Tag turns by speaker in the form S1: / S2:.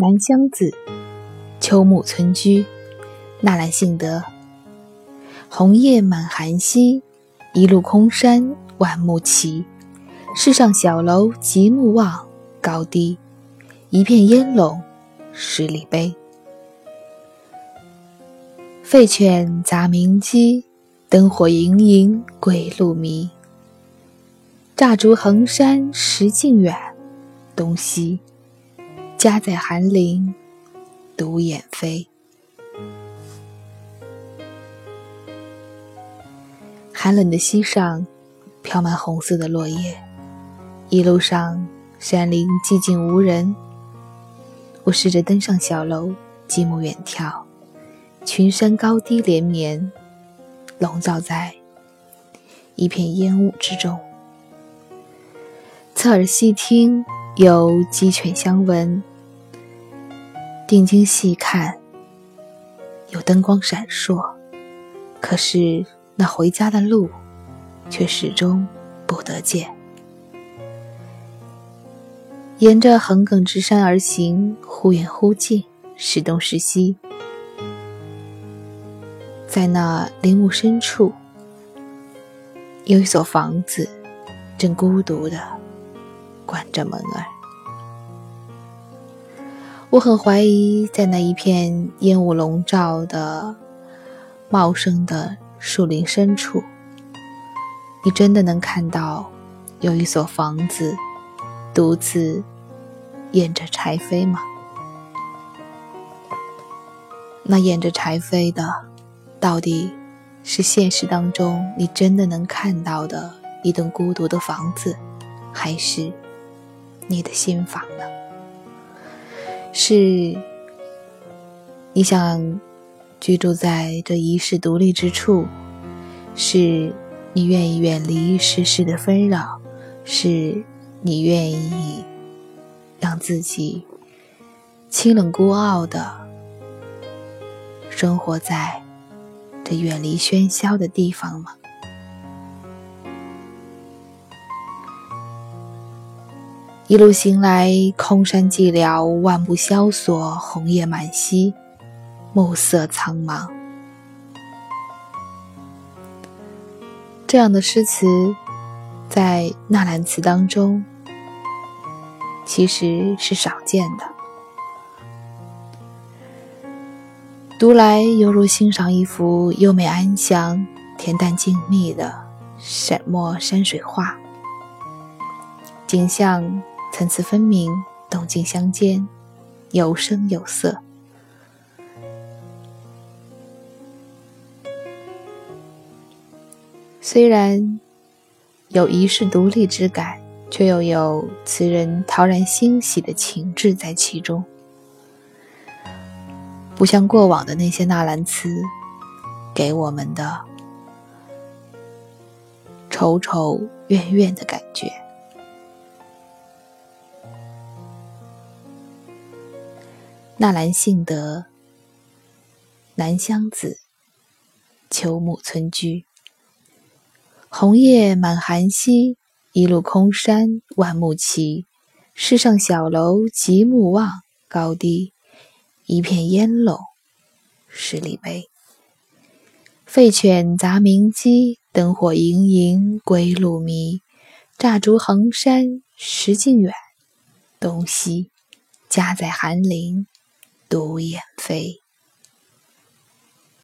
S1: 南乡子，秋暮村居，纳兰性德。红叶满寒溪，一路空山万木齐。世上小楼极目望，高低一片烟笼十里悲。废犬杂鸣鸡，灯火盈盈鬼路迷。乍逐横山石径远，东西。家在寒林，独眼飞。寒冷的溪上，飘满红色的落叶。一路上，山林寂静无人。我试着登上小楼，极目远眺，群山高低连绵，笼罩在一片烟雾之中。侧耳细听，有鸡犬相闻。定睛细看，有灯光闪烁，可是那回家的路却始终不得见。沿着横亘之山而行，忽远忽近，时东时西。在那林木深处，有一所房子，正孤独的关着门儿。我很怀疑，在那一片烟雾笼罩的茂盛的树林深处，你真的能看到有一所房子独自掩着柴扉吗？那掩着柴扉的，到底是现实当中你真的能看到的一栋孤独的房子，还是你的心房呢？是你想居住在这遗世独立之处，是你愿意远离世事的纷扰，是你愿意让自己清冷孤傲的生活在这远离喧嚣的地方吗？一路行来，空山寂寥，万步萧索，红叶满溪，暮色苍茫。这样的诗词，在纳兰词当中其实是少见的。读来犹如欣赏一幅优美安详、恬淡静谧的沈墨山水画，景象。层次分明，动静相间，有声有色。虽然有遗世独立之感，却又有词人陶然欣喜的情致在其中，不像过往的那些纳兰词给我们的愁愁怨怨的感觉。纳兰性德，南乡子，秋暮村居。红叶满寒溪，一路空山万木齐。世上小楼极目望，高低一片烟笼十里悲。废犬杂鸣鸡，灯火盈盈归路迷。乍逐横山石径远，东西家在寒林。独眼飞。